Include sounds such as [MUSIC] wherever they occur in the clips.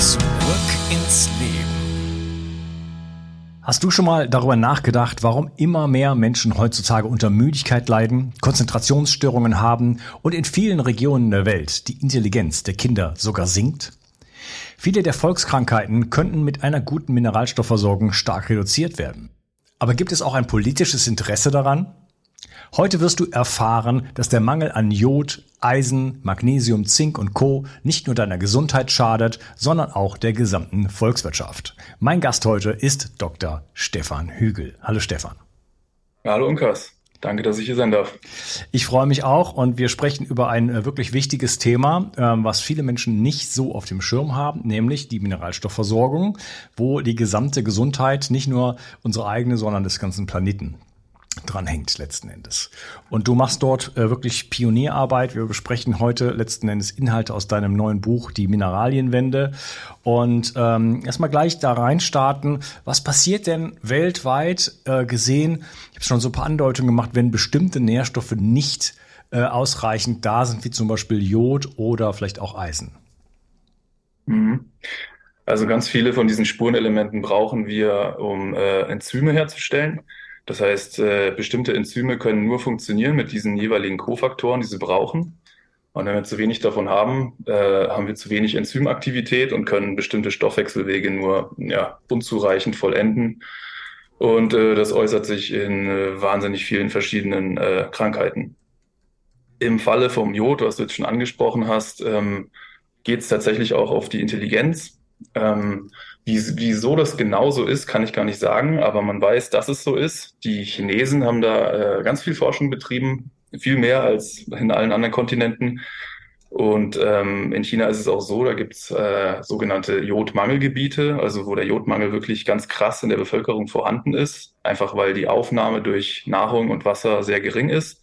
Zurück ins Leben. Hast du schon mal darüber nachgedacht, warum immer mehr Menschen heutzutage unter Müdigkeit leiden, Konzentrationsstörungen haben und in vielen Regionen der Welt die Intelligenz der Kinder sogar sinkt? Viele der Volkskrankheiten könnten mit einer guten Mineralstoffversorgung stark reduziert werden. Aber gibt es auch ein politisches Interesse daran? Heute wirst du erfahren, dass der Mangel an Jod, Eisen, Magnesium, Zink und Co. nicht nur deiner Gesundheit schadet, sondern auch der gesamten Volkswirtschaft. Mein Gast heute ist Dr. Stefan Hügel. Hallo Stefan. Hallo Unkas. Danke, dass ich hier sein darf. Ich freue mich auch und wir sprechen über ein äh, wirklich wichtiges Thema, ähm, was viele Menschen nicht so auf dem Schirm haben, nämlich die Mineralstoffversorgung, wo die gesamte Gesundheit nicht nur unsere eigene, sondern des ganzen Planeten dranhängt letzten Endes. Und du machst dort äh, wirklich Pionierarbeit. Wir besprechen heute letzten Endes Inhalte aus deinem neuen Buch, die Mineralienwende. Und ähm, erstmal gleich da reinstarten. Was passiert denn weltweit äh, gesehen? Ich habe schon so ein paar Andeutungen gemacht, wenn bestimmte Nährstoffe nicht äh, ausreichend da sind, wie zum Beispiel Jod oder vielleicht auch Eisen. Mhm. Also ganz viele von diesen Spurenelementen brauchen wir, um äh, Enzyme herzustellen. Das heißt, äh, bestimmte Enzyme können nur funktionieren mit diesen jeweiligen Kofaktoren, die sie brauchen. Und wenn wir zu wenig davon haben, äh, haben wir zu wenig Enzymaktivität und können bestimmte Stoffwechselwege nur ja, unzureichend vollenden. Und äh, das äußert sich in äh, wahnsinnig vielen verschiedenen äh, Krankheiten. Im Falle vom Jod, was du jetzt schon angesprochen hast, ähm, geht es tatsächlich auch auf die Intelligenz. Ähm, wie, wieso das genau so ist, kann ich gar nicht sagen, aber man weiß, dass es so ist. Die Chinesen haben da äh, ganz viel Forschung betrieben, viel mehr als in allen anderen Kontinenten. Und ähm, in China ist es auch so, da gibt's äh, sogenannte Jodmangelgebiete, also wo der Jodmangel wirklich ganz krass in der Bevölkerung vorhanden ist, einfach weil die Aufnahme durch Nahrung und Wasser sehr gering ist.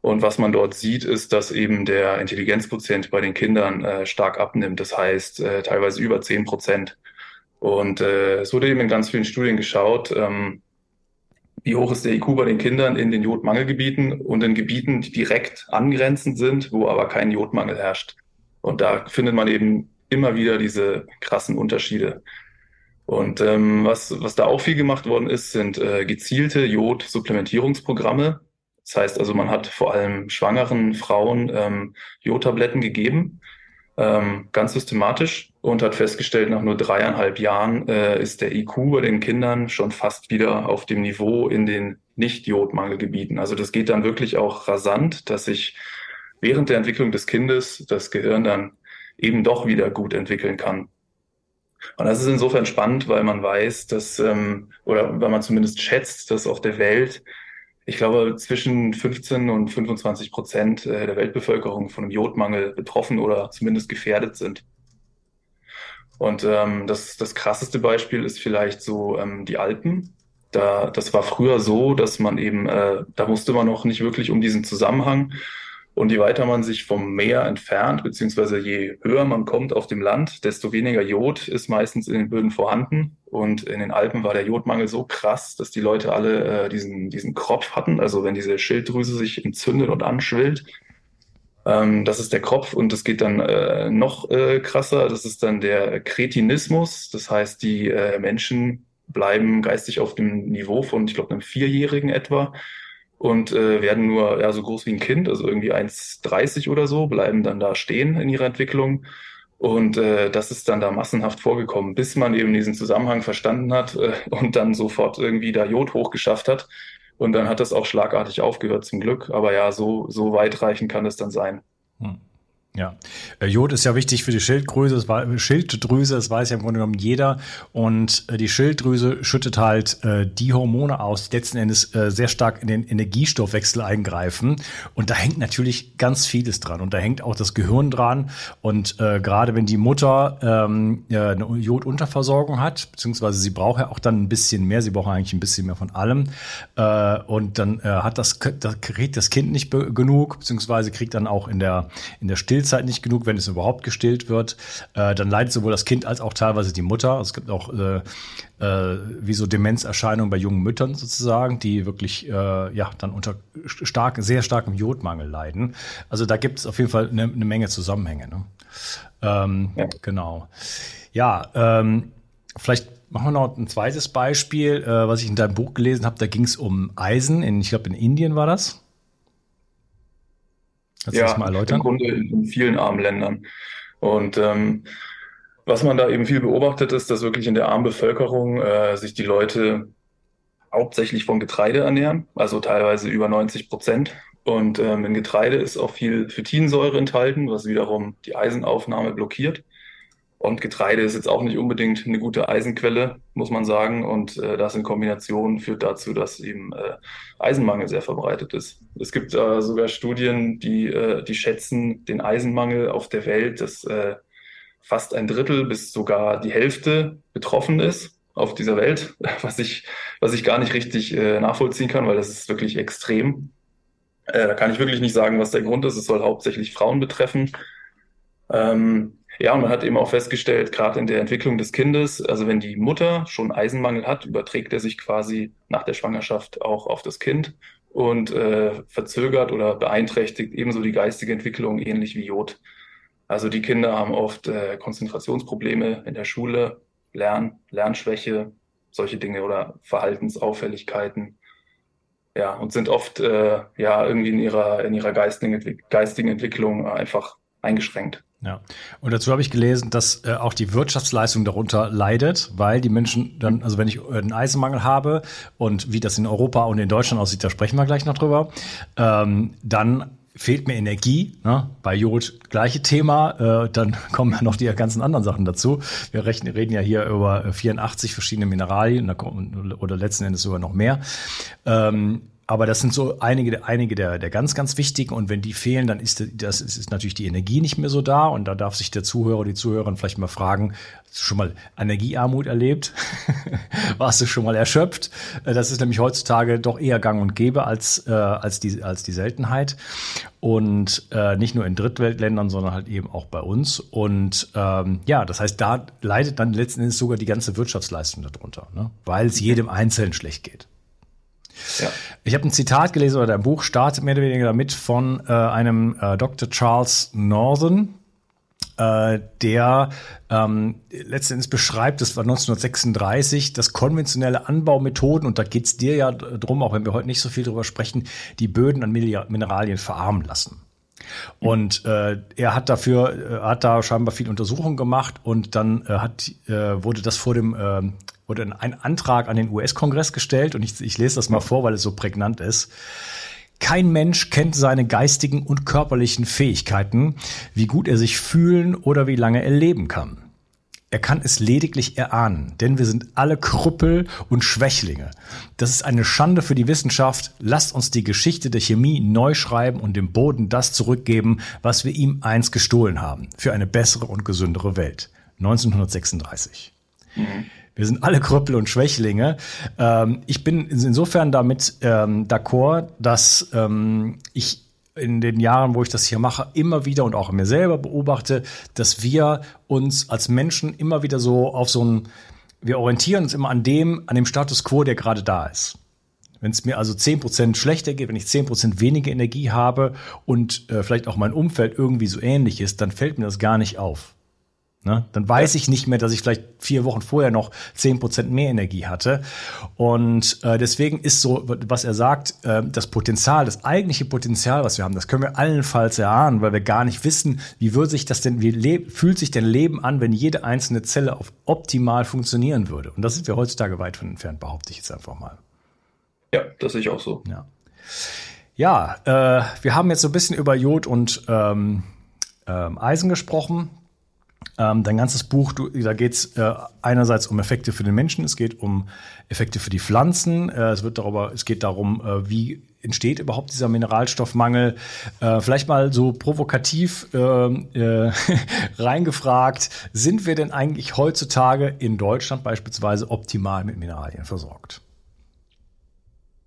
Und was man dort sieht, ist, dass eben der Intelligenzquotient bei den Kindern äh, stark abnimmt. Das heißt, äh, teilweise über zehn Prozent. Und äh, es wurde eben in ganz vielen Studien geschaut, ähm, wie hoch ist der IQ bei den Kindern in den Jodmangelgebieten und in Gebieten, die direkt angrenzend sind, wo aber kein Jodmangel herrscht. Und da findet man eben immer wieder diese krassen Unterschiede. Und ähm, was, was da auch viel gemacht worden ist, sind äh, gezielte Jodsupplementierungsprogramme. Das heißt also, man hat vor allem schwangeren Frauen ähm, Jodtabletten gegeben, ähm, ganz systematisch und hat festgestellt, nach nur dreieinhalb Jahren äh, ist der IQ bei den Kindern schon fast wieder auf dem Niveau in den Nicht-Jodmangelgebieten. Also das geht dann wirklich auch rasant, dass sich während der Entwicklung des Kindes das Gehirn dann eben doch wieder gut entwickeln kann. Und das ist insofern spannend, weil man weiß, dass, ähm, oder weil man zumindest schätzt, dass auf der Welt ich glaube, zwischen 15 und 25 Prozent äh, der Weltbevölkerung von einem Jodmangel betroffen oder zumindest gefährdet sind. Und ähm, das, das krasseste Beispiel ist vielleicht so ähm, die Alpen. Da, das war früher so, dass man eben, äh, da wusste man noch nicht wirklich um diesen Zusammenhang. Und je weiter man sich vom Meer entfernt, beziehungsweise je höher man kommt auf dem Land, desto weniger Jod ist meistens in den Böden vorhanden. Und in den Alpen war der Jodmangel so krass, dass die Leute alle äh, diesen, diesen Kropf hatten. Also wenn diese Schilddrüse sich entzündet und anschwillt, ähm, das ist der Kropf und es geht dann äh, noch äh, krasser. Das ist dann der Kretinismus. Das heißt, die äh, Menschen bleiben geistig auf dem Niveau von, ich glaube, einem Vierjährigen etwa und äh, werden nur ja, so groß wie ein Kind, also irgendwie 1,30 oder so, bleiben dann da stehen in ihrer Entwicklung. Und äh, das ist dann da massenhaft vorgekommen, bis man eben diesen Zusammenhang verstanden hat äh, und dann sofort irgendwie da Jod hochgeschafft hat. Und dann hat das auch schlagartig aufgehört, zum Glück. Aber ja, so, so weitreichend kann es dann sein. Hm. Ja, äh, Jod ist ja wichtig für die Schilddrüse, das war, Schilddrüse, das weiß ja im Grunde genommen jeder. Und äh, die Schilddrüse schüttet halt äh, die Hormone aus, die letzten Endes äh, sehr stark in den Energiestoffwechsel eingreifen. Und da hängt natürlich ganz vieles dran. Und da hängt auch das Gehirn dran. Und äh, gerade wenn die Mutter ähm, eine Jodunterversorgung hat, beziehungsweise sie braucht ja auch dann ein bisschen mehr, sie braucht eigentlich ein bisschen mehr von allem. Äh, und dann hat das, das kriegt das Kind nicht genug, beziehungsweise kriegt dann auch in der in der Still Stillzeit nicht genug, wenn es überhaupt gestillt wird. Äh, dann leidet sowohl das Kind als auch teilweise die Mutter. Es gibt auch äh, äh, wie so Demenzerscheinungen bei jungen Müttern sozusagen, die wirklich äh, ja dann unter stark, sehr starkem Jodmangel leiden. Also da gibt es auf jeden Fall eine, eine Menge Zusammenhänge. Ne? Ähm, ja. Genau. Ja, ähm, vielleicht machen wir noch ein zweites Beispiel, äh, was ich in deinem Buch gelesen habe. Da ging es um Eisen. In, ich glaube, in Indien war das. Kannst ja, das mal erläutern? im Grunde in vielen armen Ländern. Und ähm, was man da eben viel beobachtet, ist, dass wirklich in der armen Bevölkerung äh, sich die Leute hauptsächlich von Getreide ernähren, also teilweise über 90 Prozent. Und ähm, in Getreide ist auch viel Phytinsäure enthalten, was wiederum die Eisenaufnahme blockiert. Und Getreide ist jetzt auch nicht unbedingt eine gute Eisenquelle, muss man sagen. Und äh, das in Kombination führt dazu, dass eben äh, Eisenmangel sehr verbreitet ist. Es gibt äh, sogar Studien, die, äh, die schätzen den Eisenmangel auf der Welt, dass äh, fast ein Drittel bis sogar die Hälfte betroffen ist auf dieser Welt, [LAUGHS] was ich, was ich gar nicht richtig äh, nachvollziehen kann, weil das ist wirklich extrem. Da kann ich wirklich nicht sagen, was der Grund ist. Es soll hauptsächlich Frauen betreffen. Ähm, ja, und man hat eben auch festgestellt, gerade in der Entwicklung des Kindes, also wenn die Mutter schon Eisenmangel hat, überträgt er sich quasi nach der Schwangerschaft auch auf das Kind und äh, verzögert oder beeinträchtigt ebenso die geistige Entwicklung, ähnlich wie Jod. Also die Kinder haben oft äh, Konzentrationsprobleme in der Schule, Lern, Lernschwäche, solche Dinge oder Verhaltensauffälligkeiten. Ja, und sind oft äh, ja irgendwie in ihrer, in ihrer geistigen, geistigen Entwicklung einfach eingeschränkt. Ja, und dazu habe ich gelesen, dass äh, auch die Wirtschaftsleistung darunter leidet, weil die Menschen dann, also wenn ich äh, einen Eisenmangel habe und wie das in Europa und in Deutschland aussieht, da sprechen wir gleich noch drüber, ähm, dann fehlt mir Energie. Ne? Bei Jod gleiche Thema. Äh, dann [LAUGHS] kommen ja noch die ganzen anderen Sachen dazu. Wir rechnen, reden ja hier über 84 verschiedene Mineralien oder letzten Endes sogar noch mehr. Ähm, aber das sind so einige, einige der, der ganz, ganz wichtigen. Und wenn die fehlen, dann ist das ist, ist natürlich die Energie nicht mehr so da. Und da darf sich der Zuhörer, die Zuhörerin vielleicht mal fragen, hast du schon mal Energiearmut erlebt? [LAUGHS] Warst du schon mal erschöpft? Äh, das ist nämlich heutzutage doch eher gang und gäbe als, äh, als, die, als die Seltenheit. Und äh, nicht nur in Drittweltländern, sondern halt eben auch bei uns. Und ähm, ja, das heißt, da leidet dann letzten Endes sogar die ganze Wirtschaftsleistung darunter, ne? weil es jedem Einzelnen schlecht geht. Ja. Ich habe ein Zitat gelesen oder ein Buch startet mehr oder weniger damit von äh, einem äh, Dr. Charles Northern. äh, der ähm, letztendlich beschreibt, das war 1936, dass konventionelle Anbaumethoden, und da geht's dir ja drum, auch wenn wir heute nicht so viel drüber sprechen, die Böden an Mineralien verarmen lassen. Und äh, er hat dafür, äh, hat da scheinbar viel Untersuchungen gemacht und dann äh, hat, äh, wurde das vor dem, äh, wurde ein Antrag an den US-Kongress gestellt und ich, ich lese das mal vor, weil es so prägnant ist. Kein Mensch kennt seine geistigen und körperlichen Fähigkeiten, wie gut er sich fühlen oder wie lange er leben kann. Er kann es lediglich erahnen, denn wir sind alle Krüppel und Schwächlinge. Das ist eine Schande für die Wissenschaft. Lasst uns die Geschichte der Chemie neu schreiben und dem Boden das zurückgeben, was wir ihm einst gestohlen haben, für eine bessere und gesündere Welt. 1936. Mhm. Wir sind alle Krüppel und Schwächlinge. Ähm, ich bin insofern damit ähm, d'accord, dass ähm, ich in den Jahren, wo ich das hier mache, immer wieder und auch mir selber beobachte, dass wir uns als Menschen immer wieder so auf so ein, wir orientieren uns immer an dem, an dem Status quo, der gerade da ist. Wenn es mir also zehn Prozent schlechter geht, wenn ich zehn Prozent weniger Energie habe und äh, vielleicht auch mein Umfeld irgendwie so ähnlich ist, dann fällt mir das gar nicht auf. Ne? Dann weiß ich nicht mehr, dass ich vielleicht vier Wochen vorher noch zehn Prozent mehr Energie hatte. Und äh, deswegen ist so, was er sagt, äh, das Potenzial, das eigentliche Potenzial, was wir haben, das können wir allenfalls erahnen, weil wir gar nicht wissen, wie würde sich das denn, wie fühlt sich denn Leben an, wenn jede einzelne Zelle auf optimal funktionieren würde. Und das sind wir heutzutage weit von entfernt, behaupte ich jetzt einfach mal. Ja, das sehe ich auch so. Ja, ja äh, wir haben jetzt so ein bisschen über Jod und ähm, ähm, Eisen gesprochen. Ähm, dein ganzes Buch, du, da geht es äh, einerseits um Effekte für den Menschen, es geht um Effekte für die Pflanzen, äh, es wird darüber, es geht darum, äh, wie entsteht überhaupt dieser Mineralstoffmangel. Äh, vielleicht mal so provokativ äh, äh, [LAUGHS] reingefragt, sind wir denn eigentlich heutzutage in Deutschland beispielsweise optimal mit Mineralien versorgt?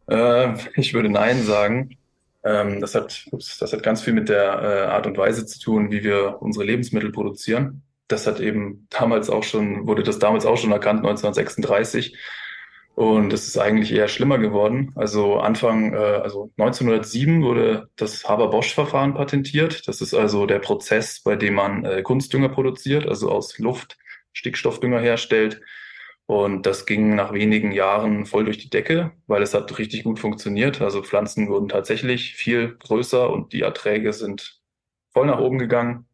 Äh, ich würde Nein sagen. Ähm, das, hat, ups, das hat ganz viel mit der äh, Art und Weise zu tun, wie wir unsere Lebensmittel produzieren das hat eben damals auch schon, wurde das damals auch schon erkannt, 1936. Und es ist eigentlich eher schlimmer geworden. Also Anfang, äh, also 1907 wurde das Haber-Bosch-Verfahren patentiert. Das ist also der Prozess, bei dem man äh, Kunstdünger produziert, also aus Luft Stickstoffdünger herstellt. Und das ging nach wenigen Jahren voll durch die Decke, weil es hat richtig gut funktioniert. Also Pflanzen wurden tatsächlich viel größer und die Erträge sind voll nach oben gegangen.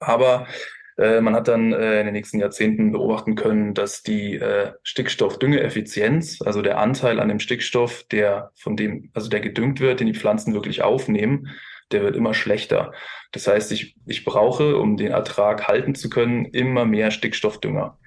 Aber äh, man hat dann äh, in den nächsten Jahrzehnten beobachten können, dass die äh, Stickstoffdüngeeffizienz, also der Anteil an dem Stickstoff, der von dem, also der gedüngt wird, den die Pflanzen wirklich aufnehmen, der wird immer schlechter. Das heißt, ich, ich brauche, um den Ertrag halten zu können, immer mehr Stickstoffdünger.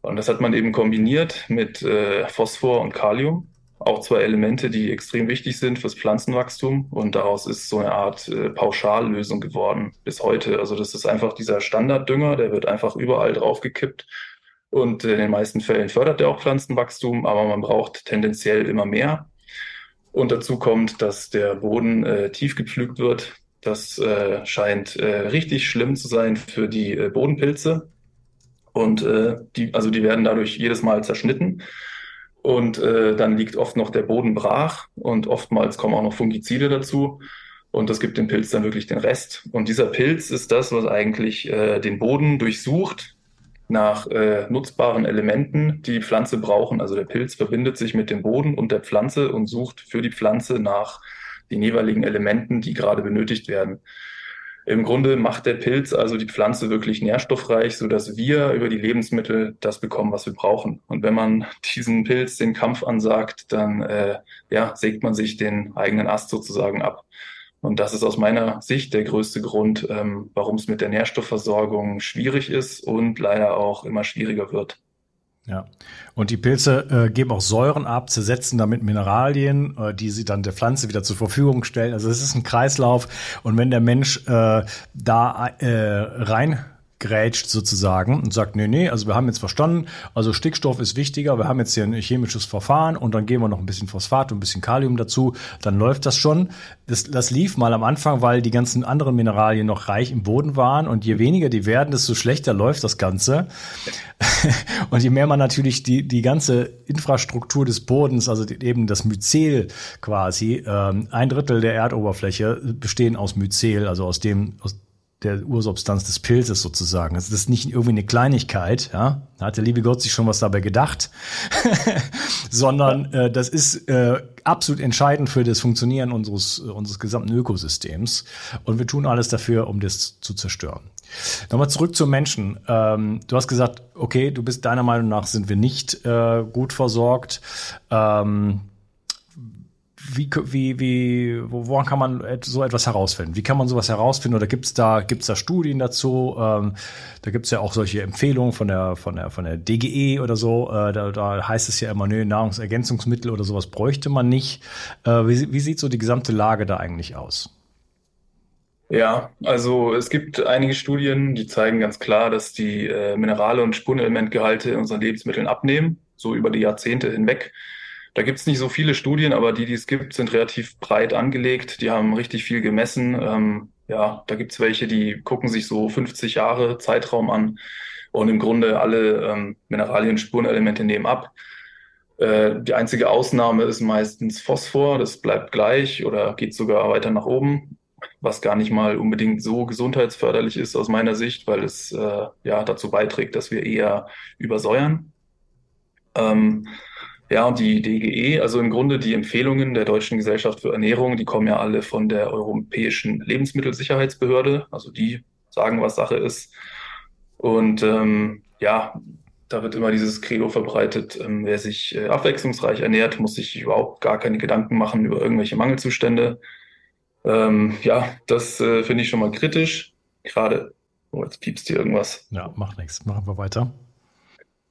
Und das hat man eben kombiniert mit äh, Phosphor und Kalium auch zwei Elemente, die extrem wichtig sind fürs Pflanzenwachstum. Und daraus ist so eine Art äh, Pauschallösung geworden bis heute. Also das ist einfach dieser Standarddünger, der wird einfach überall draufgekippt. Und in den meisten Fällen fördert der auch Pflanzenwachstum, aber man braucht tendenziell immer mehr. Und dazu kommt, dass der Boden äh, tief gepflügt wird. Das äh, scheint äh, richtig schlimm zu sein für die äh, Bodenpilze. Und äh, die, also die werden dadurch jedes Mal zerschnitten. Und äh, dann liegt oft noch der Boden brach und oftmals kommen auch noch Fungizide dazu. Und das gibt dem Pilz dann wirklich den Rest. Und dieser Pilz ist das, was eigentlich äh, den Boden durchsucht nach äh, nutzbaren Elementen, die die Pflanze brauchen. Also der Pilz verbindet sich mit dem Boden und der Pflanze und sucht für die Pflanze nach den jeweiligen Elementen, die gerade benötigt werden. Im Grunde macht der Pilz also die Pflanze wirklich nährstoffreich, so dass wir über die Lebensmittel das bekommen, was wir brauchen. Und wenn man diesen Pilz den Kampf ansagt, dann äh, ja, sägt man sich den eigenen Ast sozusagen ab. Und das ist aus meiner Sicht der größte Grund, ähm, warum es mit der Nährstoffversorgung schwierig ist und leider auch immer schwieriger wird. Ja. Und die Pilze äh, geben auch Säuren ab, zersetzen damit Mineralien, äh, die sie dann der Pflanze wieder zur Verfügung stellen. Also es ist ein Kreislauf. Und wenn der Mensch äh, da äh, rein grätscht sozusagen und sagt, nee, nee, also wir haben jetzt verstanden, also Stickstoff ist wichtiger, wir haben jetzt hier ein chemisches Verfahren und dann geben wir noch ein bisschen Phosphat und ein bisschen Kalium dazu, dann läuft das schon. Das, das lief mal am Anfang, weil die ganzen anderen Mineralien noch reich im Boden waren und je weniger die werden, desto schlechter läuft das Ganze. [LAUGHS] und je mehr man natürlich die, die ganze Infrastruktur des Bodens, also eben das Myzel quasi, ähm, ein Drittel der Erdoberfläche bestehen aus Myzel, also aus dem, aus der Ursubstanz des Pilzes sozusagen. Also das ist nicht irgendwie eine Kleinigkeit, ja. Da hat der liebe Gott sich schon was dabei gedacht, [LAUGHS] sondern äh, das ist äh, absolut entscheidend für das Funktionieren unseres, unseres gesamten Ökosystems. Und wir tun alles dafür, um das zu zerstören. Nochmal zurück zum Menschen. Ähm, du hast gesagt, okay, du bist deiner Meinung nach sind wir nicht äh, gut versorgt. Ähm, wie, wie, wie, woran kann man so etwas herausfinden? Wie kann man sowas herausfinden? Oder gibt es da, gibt's da Studien dazu? Ähm, da gibt es ja auch solche Empfehlungen von der, von der, von der DGE oder so. Äh, da, da heißt es ja immer, nö, Nahrungsergänzungsmittel oder sowas bräuchte man nicht. Äh, wie, wie sieht so die gesamte Lage da eigentlich aus? Ja, also es gibt einige Studien, die zeigen ganz klar, dass die äh, Minerale und Spurenelementgehalte in unseren Lebensmitteln abnehmen, so über die Jahrzehnte hinweg. Da gibt's nicht so viele Studien, aber die, die es gibt, sind relativ breit angelegt. Die haben richtig viel gemessen. Ähm, ja, da gibt's welche, die gucken sich so 50 Jahre Zeitraum an und im Grunde alle ähm, Mineralien, Spurenelemente nehmen ab. Äh, die einzige Ausnahme ist meistens Phosphor, das bleibt gleich oder geht sogar weiter nach oben was gar nicht mal unbedingt so gesundheitsförderlich ist aus meiner Sicht, weil es äh, ja dazu beiträgt, dass wir eher übersäuern. Ähm, ja, und die DGE, also im Grunde die Empfehlungen der Deutschen Gesellschaft für Ernährung, die kommen ja alle von der Europäischen Lebensmittelsicherheitsbehörde, also die sagen, was Sache ist. Und ähm, ja, da wird immer dieses Credo verbreitet, ähm, wer sich äh, abwechslungsreich ernährt, muss sich überhaupt gar keine Gedanken machen über irgendwelche Mangelzustände. Ähm, ja, das äh, finde ich schon mal kritisch. Gerade, oh, jetzt piepst hier irgendwas. Ja, macht nichts. Machen wir weiter.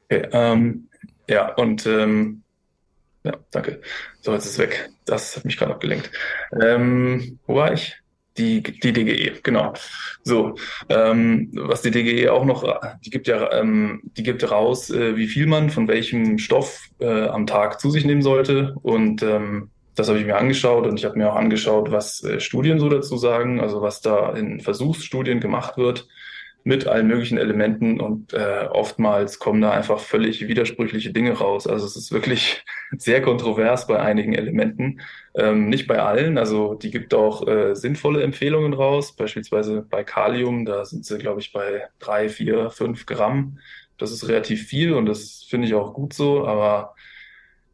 Okay, ähm, ja, und ähm, ja, danke. So, jetzt ist es weg. Das hat mich gerade abgelenkt. Ähm, wo war ich? Die, die DGE, genau. So, ähm, was die DGE auch noch, die gibt ja, ähm, die gibt raus, äh, wie viel man von welchem Stoff äh, am Tag zu sich nehmen sollte. Und ähm, das habe ich mir angeschaut und ich habe mir auch angeschaut, was äh, Studien so dazu sagen, also was da in Versuchsstudien gemacht wird mit allen möglichen Elementen und äh, oftmals kommen da einfach völlig widersprüchliche Dinge raus. Also es ist wirklich [LAUGHS] sehr kontrovers bei einigen Elementen, ähm, nicht bei allen. Also die gibt auch äh, sinnvolle Empfehlungen raus, beispielsweise bei Kalium, da sind sie, glaube ich, bei drei, vier, fünf Gramm. Das ist relativ viel und das finde ich auch gut so, aber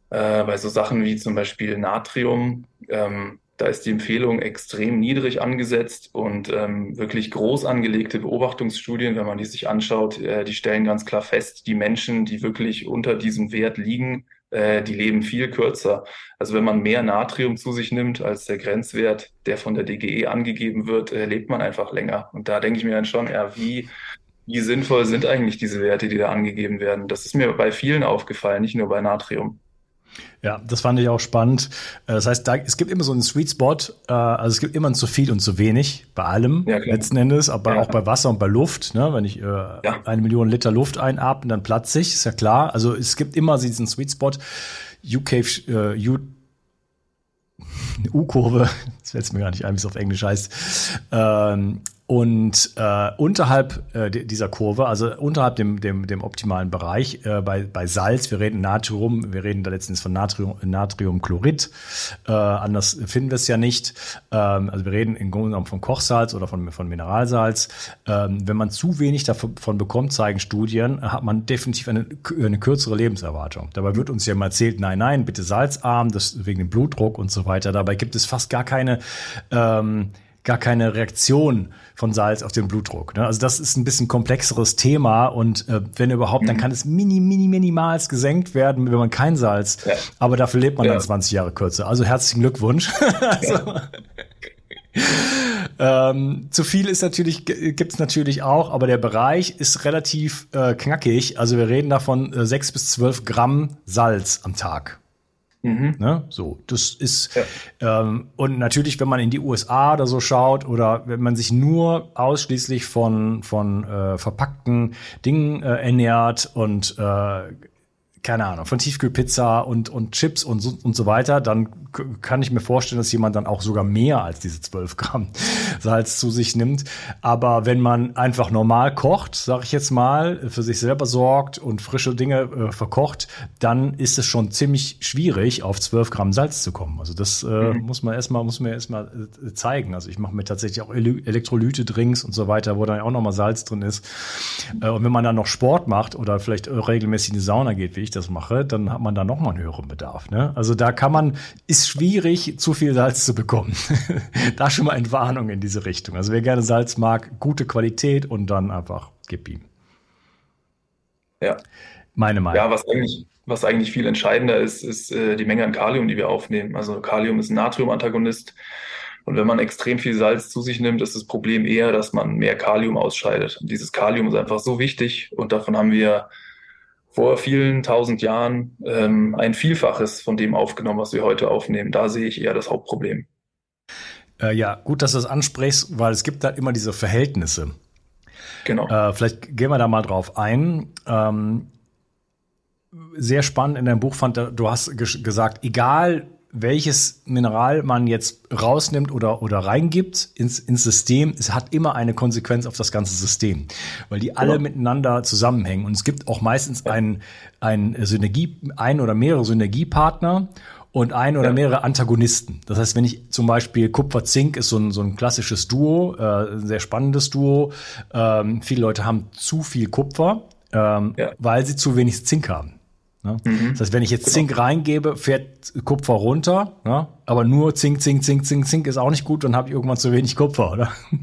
äh, bei so Sachen wie zum Beispiel Natrium, ähm, da ist die Empfehlung extrem niedrig angesetzt und ähm, wirklich groß angelegte Beobachtungsstudien, wenn man die sich anschaut, äh, die stellen ganz klar fest, die Menschen, die wirklich unter diesem Wert liegen, äh, die leben viel kürzer. Also wenn man mehr Natrium zu sich nimmt als der Grenzwert, der von der DGE angegeben wird, äh, lebt man einfach länger. Und da denke ich mir dann schon, ja, wie wie sinnvoll sind eigentlich diese Werte, die da angegeben werden? Das ist mir bei vielen aufgefallen, nicht nur bei Natrium. Ja, das fand ich auch spannend. Äh, das heißt, da, es gibt immer so einen Sweet Spot, äh, also es gibt immer ein zu viel und zu wenig bei allem ja, letzten Endes, aber ja. auch bei Wasser und bei Luft. Ne? Wenn ich äh, ja. eine Million Liter Luft einatme, dann platze ich, ist ja klar. Also es gibt immer diesen Sweet Spot. UK, äh, U U-Kurve, [LAUGHS] das fällt mir gar nicht ein, wie es auf Englisch heißt. Ähm, und äh, unterhalb äh, dieser Kurve, also unterhalb dem, dem, dem optimalen Bereich, äh, bei, bei Salz, wir reden Natrium, wir reden da letztens von Natrium, Natriumchlorid, äh, anders finden wir es ja nicht. Ähm, also wir reden im Grunde genommen von Kochsalz oder von, von Mineralsalz. Ähm, wenn man zu wenig davon bekommt, zeigen Studien, hat man definitiv eine, eine kürzere Lebenserwartung. Dabei wird uns ja immer erzählt, nein, nein, bitte salzarm, das wegen dem Blutdruck und so weiter. Dabei gibt es fast gar keine ähm, gar keine Reaktion von Salz auf den Blutdruck. Ne? Also das ist ein bisschen komplexeres Thema und äh, wenn überhaupt, mhm. dann kann es mini, mini, minimals gesenkt werden, wenn man kein Salz, ja. aber dafür lebt man ja. dann 20 Jahre kürzer. Also herzlichen Glückwunsch. [LAUGHS] also, ähm, zu viel ist natürlich, gibt's natürlich auch, aber der Bereich ist relativ äh, knackig. Also wir reden davon äh, 6 bis 12 Gramm Salz am Tag. Mhm. Ne? So, das ist ja. ähm, und natürlich, wenn man in die USA oder so schaut oder wenn man sich nur ausschließlich von von äh, verpackten Dingen äh, ernährt und äh, keine Ahnung, von Tiefkühlpizza und, und Chips und so, und so weiter, dann kann ich mir vorstellen, dass jemand dann auch sogar mehr als diese 12 Gramm [LAUGHS] Salz zu sich nimmt. Aber wenn man einfach normal kocht, sage ich jetzt mal, für sich selber sorgt und frische Dinge äh, verkocht, dann ist es schon ziemlich schwierig, auf 12 Gramm Salz zu kommen. Also das äh, mhm. muss man erstmal, muss man erstmal äh, zeigen. Also ich mache mir tatsächlich auch Elektrolyte-Drinks und so weiter, wo dann auch nochmal Salz drin ist. Äh, und wenn man dann noch Sport macht oder vielleicht regelmäßig in die Sauna geht, wie ich das mache, dann hat man da nochmal einen höheren Bedarf. Ne? Also da kann man, ist schwierig, zu viel Salz zu bekommen. [LAUGHS] da schon mal Entwarnung in diese Richtung. Also wer gerne Salz mag, gute Qualität und dann einfach gib ihm. Ja. Meine Meinung. Ja, was eigentlich, was eigentlich viel entscheidender ist, ist äh, die Menge an Kalium, die wir aufnehmen. Also Kalium ist ein Natriumantagonist. Und wenn man extrem viel Salz zu sich nimmt, ist das Problem eher, dass man mehr Kalium ausscheidet. Und dieses Kalium ist einfach so wichtig und davon haben wir vor vielen tausend Jahren ähm, ein Vielfaches von dem aufgenommen, was wir heute aufnehmen. Da sehe ich eher das Hauptproblem. Äh, ja, gut, dass du das ansprichst, weil es gibt da immer diese Verhältnisse. Genau. Äh, vielleicht gehen wir da mal drauf ein. Ähm, sehr spannend in deinem Buch fand, du hast gesagt, egal welches Mineral man jetzt rausnimmt oder, oder reingibt ins, ins System, es hat immer eine Konsequenz auf das ganze System, weil die alle genau. miteinander zusammenhängen. Und es gibt auch meistens ein, ein Synergie, ein oder mehrere Synergiepartner und ein oder mehrere Antagonisten. Das heißt, wenn ich zum Beispiel Kupfer-Zink ist so ein, so ein klassisches Duo, äh, ein sehr spannendes Duo. Ähm, viele Leute haben zu viel Kupfer, ähm, ja. weil sie zu wenig Zink haben. Ne? Mhm. Das heißt, wenn ich jetzt genau. Zink reingebe, fährt Kupfer runter, ne? aber nur Zink, Zink, Zink, Zink, Zink ist auch nicht gut, dann habe ich irgendwann zu wenig Kupfer, oder? [LAUGHS]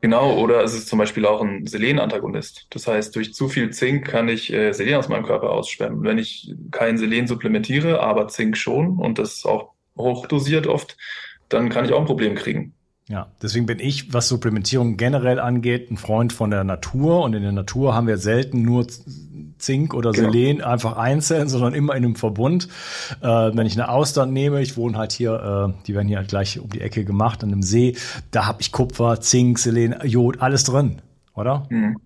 Genau, oder es ist zum Beispiel auch ein Selen-Antagonist. Das heißt, durch zu viel Zink kann ich äh, Selen aus meinem Körper ausschwemmen. Wenn ich kein Selen supplementiere, aber Zink schon und das auch hochdosiert oft, dann kann ich auch ein Problem kriegen. Ja, deswegen bin ich, was Supplementierung generell angeht, ein Freund von der Natur. Und in der Natur haben wir selten nur Zink oder genau. Selen einfach einzeln, sondern immer in einem Verbund. Äh, wenn ich eine Austern nehme, ich wohne halt hier, äh, die werden hier halt gleich um die Ecke gemacht, an einem See, da habe ich Kupfer, Zink, Selen, Jod, alles drin, oder? Mhm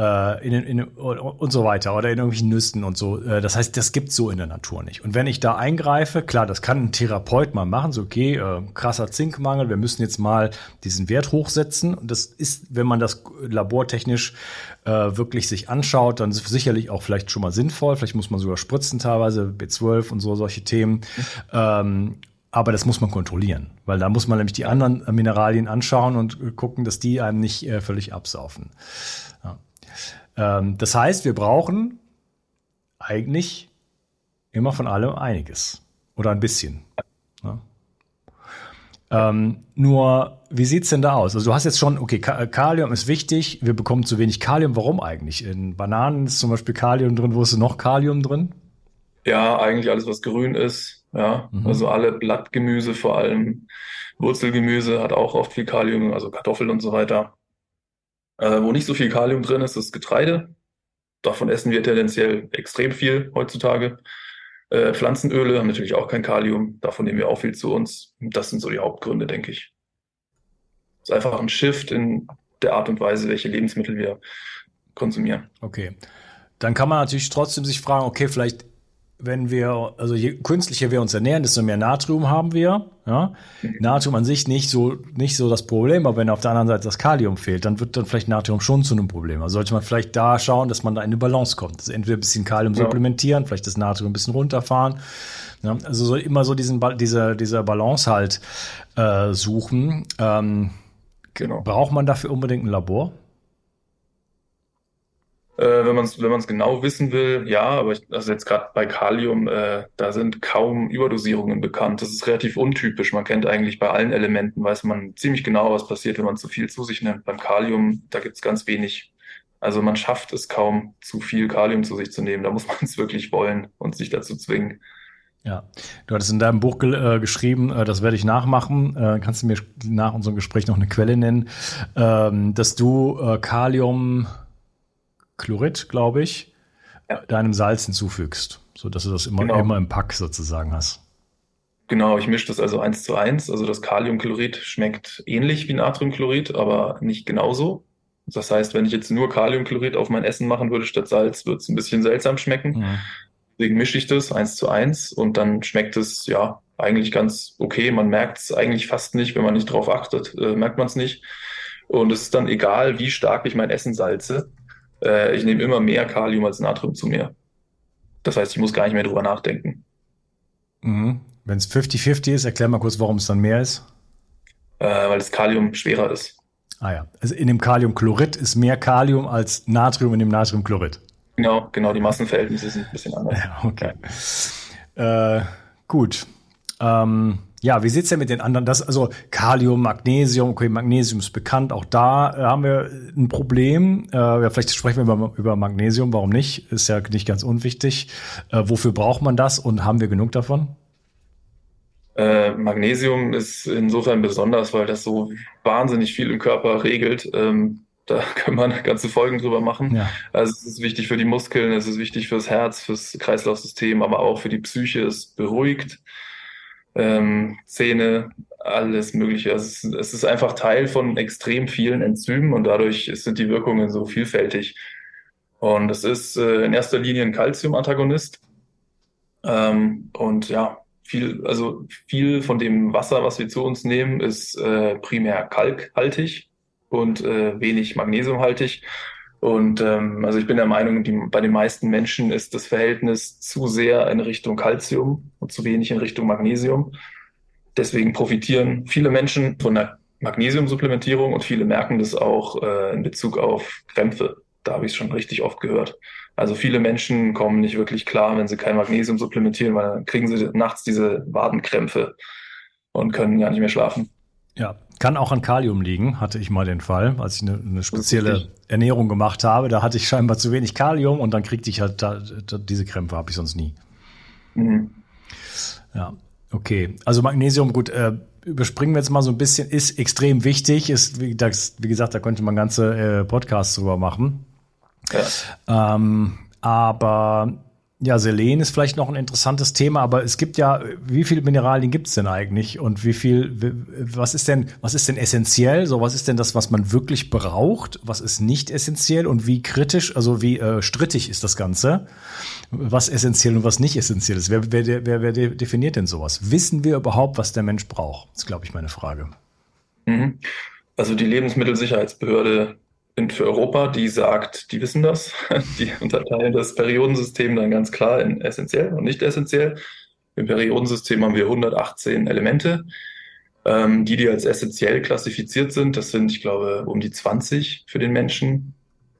in, in, und so weiter oder in irgendwelchen Nüssen und so. Äh, das heißt, das gibt's so in der Natur nicht. Und wenn ich da eingreife, klar, das kann ein Therapeut mal machen, so okay, äh, krasser Zinkmangel, wir müssen jetzt mal diesen Wert hochsetzen. Und das ist, wenn man das labortechnisch äh, wirklich sich anschaut, dann sicherlich auch vielleicht schon mal sinnvoll. Vielleicht muss man sogar spritzen teilweise, B12 und so solche Themen. Ähm, aber das muss man kontrollieren, weil da muss man nämlich die anderen Mineralien anschauen und gucken, dass die einem nicht äh, völlig absaufen. Ähm, das heißt, wir brauchen eigentlich immer von allem einiges oder ein bisschen. Ja. Ähm, nur, wie sieht's denn da aus? Also du hast jetzt schon, okay, Kalium ist wichtig, wir bekommen zu wenig Kalium. Warum eigentlich? In Bananen ist zum Beispiel Kalium drin. Wo ist noch Kalium drin? Ja, eigentlich alles, was grün ist. Ja, mhm. also alle Blattgemüse, vor allem Wurzelgemüse hat auch oft viel Kalium, also Kartoffeln und so weiter. Äh, wo nicht so viel Kalium drin ist, ist Getreide. Davon essen wir tendenziell extrem viel heutzutage. Äh, Pflanzenöle haben natürlich auch kein Kalium. Davon nehmen wir auch viel zu uns. Das sind so die Hauptgründe, denke ich. Es ist einfach ein Shift in der Art und Weise, welche Lebensmittel wir konsumieren. Okay. Dann kann man natürlich trotzdem sich fragen, okay, vielleicht wenn wir, also je künstlicher wir uns ernähren, desto mehr Natrium haben wir. Ja? Natrium an sich nicht so, nicht so das Problem, aber wenn auf der anderen Seite das Kalium fehlt, dann wird dann vielleicht Natrium schon zu einem Problem. Also sollte man vielleicht da schauen, dass man da in eine Balance kommt. Also entweder ein bisschen Kalium ja. supplementieren, vielleicht das Natrium ein bisschen runterfahren. Ja? Also so immer so diesen, diese, diese Balance halt äh, suchen. Ähm, genau. Braucht man dafür unbedingt ein Labor? Äh, wenn man es wenn man's genau wissen will, ja, aber ich, also jetzt gerade bei Kalium, äh, da sind kaum Überdosierungen bekannt. Das ist relativ untypisch. Man kennt eigentlich bei allen Elementen, weiß man ziemlich genau, was passiert, wenn man zu viel zu sich nimmt. Beim Kalium, da gibt es ganz wenig. Also man schafft es kaum, zu viel Kalium zu sich zu nehmen. Da muss [LAUGHS] man es wirklich wollen und sich dazu zwingen. Ja, du hattest in deinem Buch äh, geschrieben, äh, das werde ich nachmachen. Äh, kannst du mir nach unserem Gespräch noch eine Quelle nennen, ähm, dass du äh, Kalium Chlorid, glaube ich, ja. deinem Salz hinzufügst, so dass du das immer, genau. immer im Pack sozusagen hast. Genau, ich mische das also eins zu eins. Also das Kaliumchlorid schmeckt ähnlich wie Natriumchlorid, aber nicht genauso. Das heißt, wenn ich jetzt nur Kaliumchlorid auf mein Essen machen würde statt Salz, wird es ein bisschen seltsam schmecken. Mhm. Deswegen mische ich das eins zu eins und dann schmeckt es ja eigentlich ganz okay. Man merkt es eigentlich fast nicht, wenn man nicht drauf achtet, äh, merkt man es nicht. Und es ist dann egal, wie stark ich mein Essen salze. Äh, ich nehme immer mehr Kalium als Natrium zu mir. Das heißt, ich muss gar nicht mehr drüber nachdenken. Mhm. Wenn es 50-50 ist, erklär mal kurz, warum es dann mehr ist. Äh, weil das Kalium schwerer ist. Ah ja, also in dem Kaliumchlorid ist mehr Kalium als Natrium in dem Natriumchlorid. Genau, genau, die Massenverhältnisse sind ein bisschen anders. Ja, [LAUGHS] okay. Äh, gut. Ähm, ja, wie sieht's denn mit den anderen? Das, also Kalium, Magnesium, okay, Magnesium ist bekannt. Auch da äh, haben wir ein Problem. Äh, ja, vielleicht sprechen wir über, über Magnesium, warum nicht? Ist ja nicht ganz unwichtig. Äh, wofür braucht man das und haben wir genug davon? Äh, Magnesium ist insofern besonders, weil das so wahnsinnig viel im Körper regelt. Ähm, da [LAUGHS] kann man ganze Folgen drüber machen. Ja. Also es ist wichtig für die Muskeln, es ist wichtig fürs Herz, fürs Kreislaufsystem, aber auch für die Psyche. Es beruhigt ähm, Zähne, alles Mögliche. Also es, es, ist einfach Teil von extrem vielen Enzymen und dadurch sind die Wirkungen so vielfältig. Und es ist äh, in erster Linie ein Calcium-Antagonist. Ähm, und ja, viel, also viel von dem Wasser, was wir zu uns nehmen, ist äh, primär kalkhaltig und äh, wenig magnesiumhaltig. Und ähm, also ich bin der Meinung, die, bei den meisten Menschen ist das Verhältnis zu sehr in Richtung Calcium und zu wenig in Richtung Magnesium. Deswegen profitieren viele Menschen von der Magnesiumsupplementierung und viele merken das auch äh, in Bezug auf Krämpfe. Da habe ich es schon richtig oft gehört. Also viele Menschen kommen nicht wirklich klar, wenn sie kein Magnesium supplementieren, weil dann kriegen sie nachts diese Wadenkrämpfe und können gar nicht mehr schlafen. Ja, kann auch an Kalium liegen, hatte ich mal den Fall, als ich eine, eine spezielle Ernährung gemacht habe. Da hatte ich scheinbar zu wenig Kalium und dann kriegte ich halt da, da, diese Krämpfe, habe ich sonst nie. Mhm. Ja, okay. Also Magnesium, gut, äh, überspringen wir jetzt mal so ein bisschen, ist extrem wichtig. Ist, wie, das, wie gesagt, da könnte man ganze äh, Podcasts drüber machen. Ja. Ähm, aber ja, Selen ist vielleicht noch ein interessantes Thema, aber es gibt ja, wie viele Mineralien gibt es denn eigentlich und wie viel, was ist denn, was ist denn essentiell? So, was ist denn das, was man wirklich braucht? Was ist nicht essentiell und wie kritisch, also wie äh, strittig ist das Ganze? Was essentiell und was nicht essentiell ist? Wer, wer, wer, wer definiert denn sowas? Wissen wir überhaupt, was der Mensch braucht? Das ist, glaube ich, meine Frage. Mhm. Also die Lebensmittelsicherheitsbehörde für Europa, die sagt, die wissen das. [LAUGHS] Die unterteilen das Periodensystem dann ganz klar in essentiell und nicht essentiell. Im Periodensystem haben wir 118 Elemente, ähm, die, die als essentiell klassifiziert sind. Das sind, ich glaube, um die 20 für den Menschen.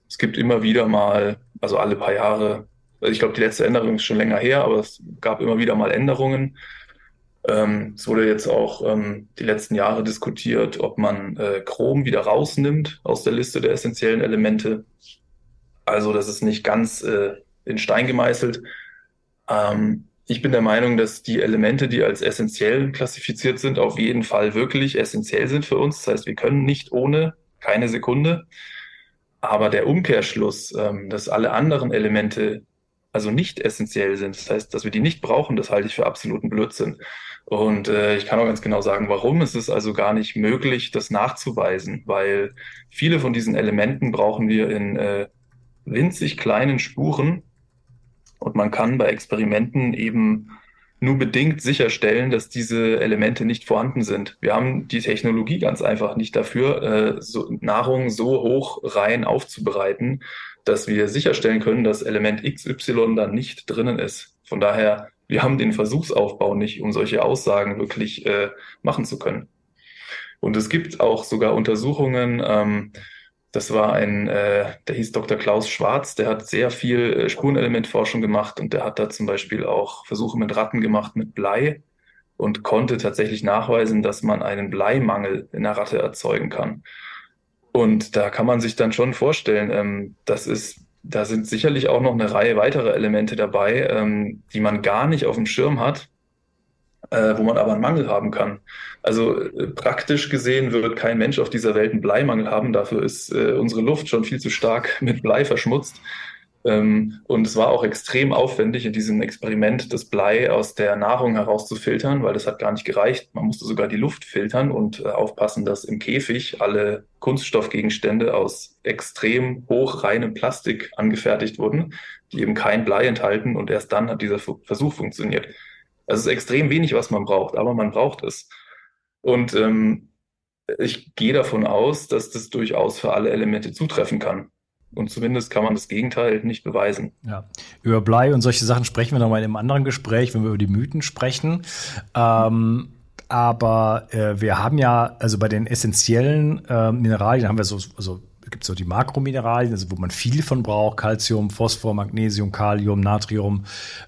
Es gibt immer wieder mal, also alle paar Jahre, also ich glaube, die letzte Änderung ist schon länger her, aber es gab immer wieder mal Änderungen. Ähm, es wurde jetzt auch ähm, die letzten Jahre diskutiert, ob man äh, Chrom wieder rausnimmt aus der Liste der essentiellen Elemente. Also das ist nicht ganz äh, in Stein gemeißelt. Ähm, ich bin der Meinung, dass die Elemente, die als essentiell klassifiziert sind, auf jeden Fall wirklich essentiell sind für uns. Das heißt, wir können nicht ohne keine Sekunde. Aber der Umkehrschluss, ähm, dass alle anderen Elemente also nicht essentiell sind, das heißt, dass wir die nicht brauchen, das halte ich für absoluten Blödsinn. Und äh, ich kann auch ganz genau sagen, warum. Es ist also gar nicht möglich, das nachzuweisen, weil viele von diesen Elementen brauchen wir in äh, winzig kleinen Spuren. Und man kann bei Experimenten eben nur bedingt sicherstellen, dass diese Elemente nicht vorhanden sind. Wir haben die Technologie ganz einfach nicht dafür, äh, so Nahrung so hoch rein aufzubereiten, dass wir sicherstellen können, dass Element XY da nicht drinnen ist. Von daher wir haben den Versuchsaufbau nicht, um solche Aussagen wirklich äh, machen zu können. Und es gibt auch sogar Untersuchungen, ähm, das war ein, äh, der hieß Dr. Klaus Schwarz, der hat sehr viel äh, Spurenelementforschung gemacht und der hat da zum Beispiel auch Versuche mit Ratten gemacht mit Blei und konnte tatsächlich nachweisen, dass man einen Bleimangel in der Ratte erzeugen kann. Und da kann man sich dann schon vorstellen, ähm, das ist da sind sicherlich auch noch eine Reihe weiterer Elemente dabei, ähm, die man gar nicht auf dem Schirm hat, äh, wo man aber einen Mangel haben kann. Also äh, praktisch gesehen wird kein Mensch auf dieser Welt einen Bleimangel haben. Dafür ist äh, unsere Luft schon viel zu stark [LAUGHS] mit Blei verschmutzt. Ähm, und es war auch extrem aufwendig, in diesem Experiment das Blei aus der Nahrung herauszufiltern, weil das hat gar nicht gereicht. Man musste sogar die Luft filtern und äh, aufpassen, dass im Käfig alle Kunststoffgegenstände aus extrem hochreinem Plastik angefertigt wurden, die eben kein Blei enthalten und erst dann hat dieser Versuch funktioniert. Also es ist extrem wenig, was man braucht, aber man braucht es. Und ähm, ich gehe davon aus, dass das durchaus für alle Elemente zutreffen kann. Und zumindest kann man das Gegenteil nicht beweisen. Ja, über Blei und solche Sachen sprechen wir nochmal in einem anderen Gespräch, wenn wir über die Mythen sprechen. Ähm, aber äh, wir haben ja, also bei den essentiellen äh, Mineralien haben wir so, also gibt es so die Makromineralien, also wo man viel von braucht, Calcium, Phosphor, Magnesium, Kalium, Natrium,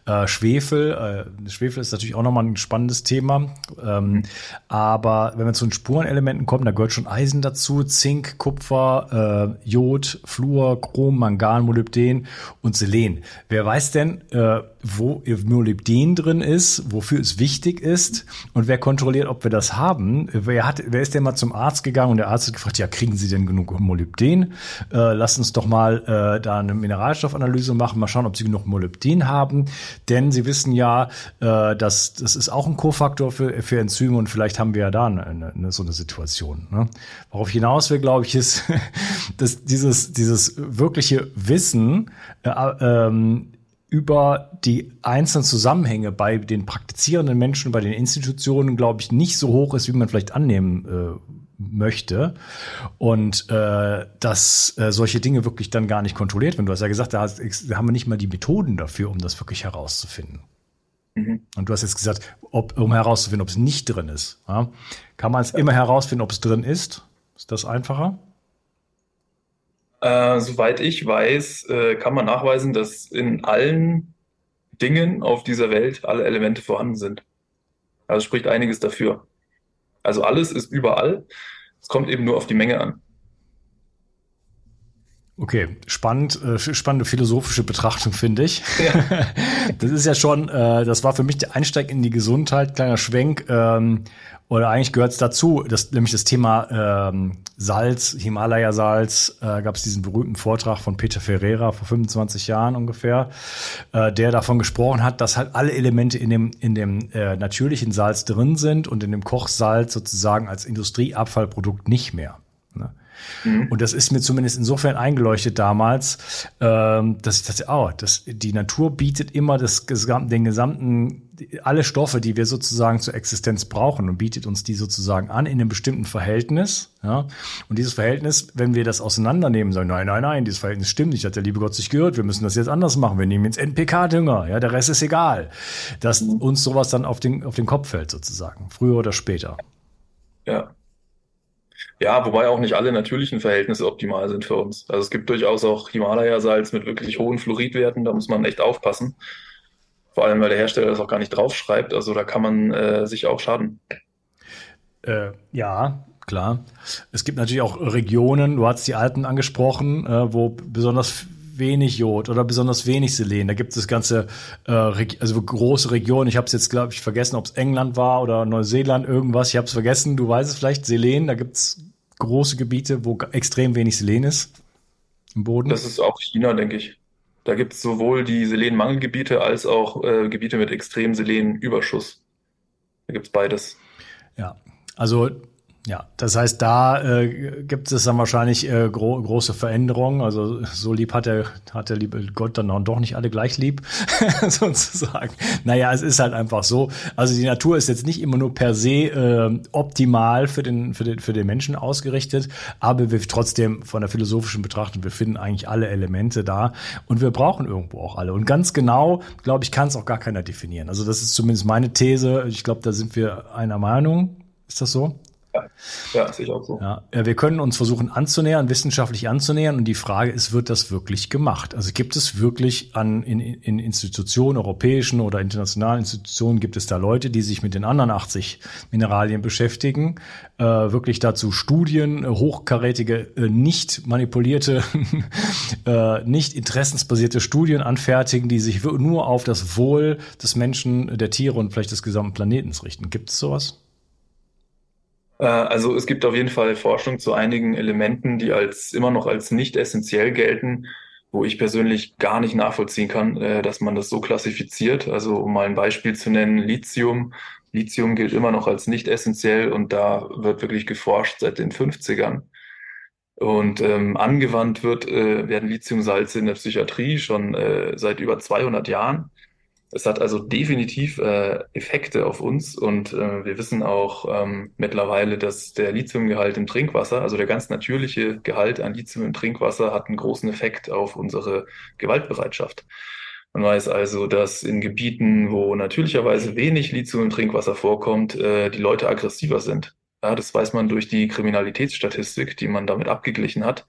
äh, Schwefel. Äh, Schwefel ist natürlich auch nochmal ein spannendes Thema. Ähm, aber wenn wir zu den Spurenelementen kommen, da gehört schon Eisen dazu, Zink, Kupfer, äh, Jod, Fluor, Chrom, Mangan, Molybden und Selen. Wer weiß denn, äh, wo Molybden drin ist, wofür es wichtig ist und wer kontrolliert, ob wir das haben? Wer, hat, wer ist denn mal zum Arzt gegangen und der Arzt hat gefragt, ja, kriegen Sie denn genug Molybden? Molybden. Äh, lasst uns doch mal äh, da eine Mineralstoffanalyse machen, mal schauen, ob sie genug Molybden haben. Denn sie wissen ja, äh, dass das ist auch ein Kofaktor für, für Enzyme und vielleicht haben wir ja da eine, eine, so eine Situation. Ne? Worauf hinaus will, glaube ich, ist, [LAUGHS] dass dieses, dieses wirkliche Wissen äh, ähm, über die einzelnen Zusammenhänge bei den praktizierenden Menschen, bei den Institutionen, glaube ich, nicht so hoch ist, wie man vielleicht annehmen äh, möchte und äh, dass äh, solche Dinge wirklich dann gar nicht kontrolliert werden. Du hast ja gesagt, da, da haben wir nicht mal die Methoden dafür, um das wirklich herauszufinden. Mhm. Und du hast jetzt gesagt, ob, um herauszufinden, ob es nicht drin ist. Ja? Kann man es ja. immer herausfinden, ob es drin ist? Ist das einfacher? Äh, soweit ich weiß, äh, kann man nachweisen, dass in allen Dingen auf dieser Welt alle Elemente vorhanden sind. Also spricht einiges dafür. Also alles ist überall. Es kommt eben nur auf die Menge an. Okay, spannend, äh, spannende philosophische Betrachtung, finde ich. Ja. [LAUGHS] das ist ja schon, äh, das war für mich der Einsteig in die Gesundheit, kleiner Schwenk. Ähm, oder eigentlich gehört es dazu, dass nämlich das Thema ähm, Salz, Himalaya-Salz, äh, gab es diesen berühmten Vortrag von Peter Ferreira vor 25 Jahren ungefähr, äh, der davon gesprochen hat, dass halt alle Elemente in dem, in dem äh, natürlichen Salz drin sind und in dem Kochsalz sozusagen als Industrieabfallprodukt nicht mehr. Ne? Mhm. Und das ist mir zumindest insofern eingeleuchtet damals, ähm, dass ich dachte, oh, das, die Natur bietet immer das, den gesamten, alle Stoffe, die wir sozusagen zur Existenz brauchen und bietet uns die sozusagen an in einem bestimmten Verhältnis. Ja? Und dieses Verhältnis, wenn wir das auseinandernehmen, sagen, nein, nein, nein, dieses Verhältnis stimmt nicht, hat der liebe Gott sich gehört, wir müssen das jetzt anders machen, wir nehmen jetzt NPK-Dünger, ja, der Rest ist egal. Dass mhm. uns sowas dann auf den, auf den Kopf fällt sozusagen, früher oder später. Ja, ja, wobei auch nicht alle natürlichen Verhältnisse optimal sind für uns. Also es gibt durchaus auch Himalaya-Salz mit wirklich hohen Fluoridwerten, da muss man echt aufpassen. Vor allem, weil der Hersteller das auch gar nicht draufschreibt. Also da kann man äh, sich auch schaden. Äh, ja, klar. Es gibt natürlich auch Regionen, du hast die Alpen angesprochen, äh, wo besonders wenig Jod oder besonders wenig Selen. Da gibt es ganze, äh, also große Regionen. Ich habe es jetzt, glaube ich, vergessen, ob es England war oder Neuseeland, irgendwas. Ich habe es vergessen. Du weißt es vielleicht, Selen. Da gibt es große Gebiete, wo extrem wenig Selen ist im Boden. Das ist auch China, denke ich. Da gibt es sowohl die Selenmangelgebiete als auch äh, Gebiete mit extrem Selenüberschuss. Da gibt es beides. Ja, also ja, das heißt, da äh, gibt es dann wahrscheinlich äh, gro große Veränderungen. Also so lieb hat der, hat der liebe Gott dann doch nicht alle gleich lieb, [LAUGHS] sozusagen. Naja, es ist halt einfach so. Also die Natur ist jetzt nicht immer nur per se äh, optimal für den, für, den, für den Menschen ausgerichtet, aber wir trotzdem von der philosophischen Betrachtung, wir finden eigentlich alle Elemente da und wir brauchen irgendwo auch alle. Und ganz genau, glaube ich, kann es auch gar keiner definieren. Also das ist zumindest meine These. Ich glaube, da sind wir einer Meinung. Ist das so? Ja, ja sehe ich auch so. Ja, wir können uns versuchen anzunähern, wissenschaftlich anzunähern. Und die Frage ist, wird das wirklich gemacht? Also gibt es wirklich an, in, in Institutionen, europäischen oder internationalen Institutionen, gibt es da Leute, die sich mit den anderen 80 Mineralien beschäftigen, äh, wirklich dazu Studien, hochkarätige, äh, nicht manipulierte, [LAUGHS] äh, nicht interessensbasierte Studien anfertigen, die sich nur auf das Wohl des Menschen, der Tiere und vielleicht des gesamten Planetens richten. Gibt es sowas? Äh, also es gibt auf jeden Fall Forschung zu einigen Elementen, die als immer noch als nicht essentiell gelten. wo ich persönlich gar nicht nachvollziehen kann, äh, dass man das so klassifiziert. Also um mal ein Beispiel zu nennen, Lithium. Lithium gilt immer noch als nicht essentiell und da wird wirklich geforscht seit den 50ern. Und ähm, angewandt wird, äh, werden Lithiumsalze in der Psychiatrie schon äh, seit über 200 Jahren. Es hat also definitiv äh, Effekte auf uns und äh, wir wissen auch ähm, mittlerweile, dass der Lithiumgehalt im Trinkwasser, also der ganz natürliche Gehalt an Lithium im Trinkwasser, hat einen großen Effekt auf unsere Gewaltbereitschaft. Man weiß also, dass in Gebieten, wo natürlicherweise wenig Lithium im Trinkwasser vorkommt, äh, die Leute aggressiver sind. Ja, das weiß man durch die Kriminalitätsstatistik, die man damit abgeglichen hat.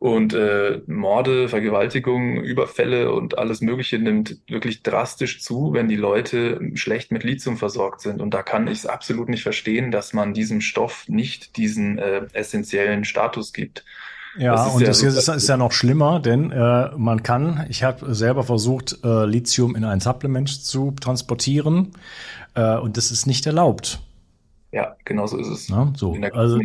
Und äh, Morde, Vergewaltigungen, Überfälle und alles Mögliche nimmt wirklich drastisch zu, wenn die Leute schlecht mit Lithium versorgt sind. Und da kann ich es absolut nicht verstehen, dass man diesem Stoff nicht diesen äh, essentiellen Status gibt. Ja, das und das ist, ist, ja noch schlimmer, denn äh, man kann, ich habe selber versucht, äh, Lithium in ein Supplement zu transportieren äh, und das ist nicht erlaubt. Ja, genau so ist es. Na, so. Also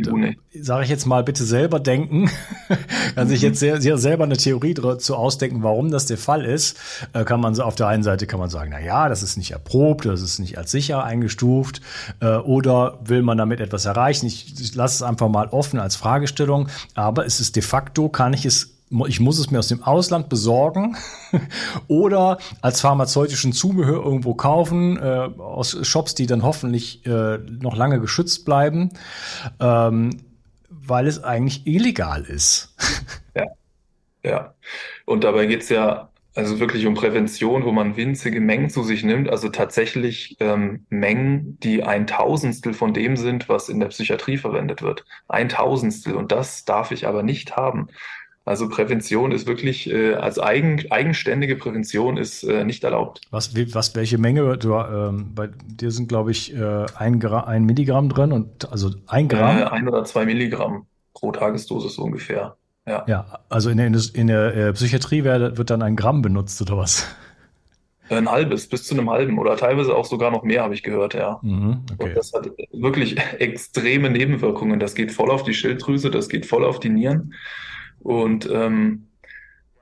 sage ich jetzt mal, bitte selber denken. [LAUGHS] kann sich jetzt sehr, sehr selber eine Theorie dazu ausdenken, warum das der Fall ist. Äh, kann man so auf der einen Seite kann man sagen, na ja, das ist nicht erprobt, das ist nicht als sicher eingestuft. Äh, oder will man damit etwas erreichen? Ich, ich lasse es einfach mal offen als Fragestellung. Aber es ist de facto, kann ich es ich muss es mir aus dem Ausland besorgen [LAUGHS] oder als pharmazeutischen Zubehör irgendwo kaufen, äh, aus Shops, die dann hoffentlich äh, noch lange geschützt bleiben, ähm, weil es eigentlich illegal ist. [LAUGHS] ja, ja. Und dabei geht's ja also wirklich um Prävention, wo man winzige Mengen zu sich nimmt, also tatsächlich ähm, Mengen, die ein Tausendstel von dem sind, was in der Psychiatrie verwendet wird. Ein Tausendstel. Und das darf ich aber nicht haben. Also Prävention ist wirklich äh, als eigen, eigenständige Prävention ist äh, nicht erlaubt. Was, was, welche Menge? Du, ähm, bei dir sind, glaube ich, äh, ein, Gra ein Milligramm drin und also ein Gramm. Äh, ein oder zwei Milligramm pro Tagesdosis ungefähr. Ja, ja also in der, in der äh, Psychiatrie wird, wird dann ein Gramm benutzt oder was? Ein halbes, bis zu einem halben oder teilweise auch sogar noch mehr, habe ich gehört, ja. Mhm, okay. Und das hat wirklich [LAUGHS] extreme Nebenwirkungen. Das geht voll auf die Schilddrüse, das geht voll auf die Nieren. Und ähm,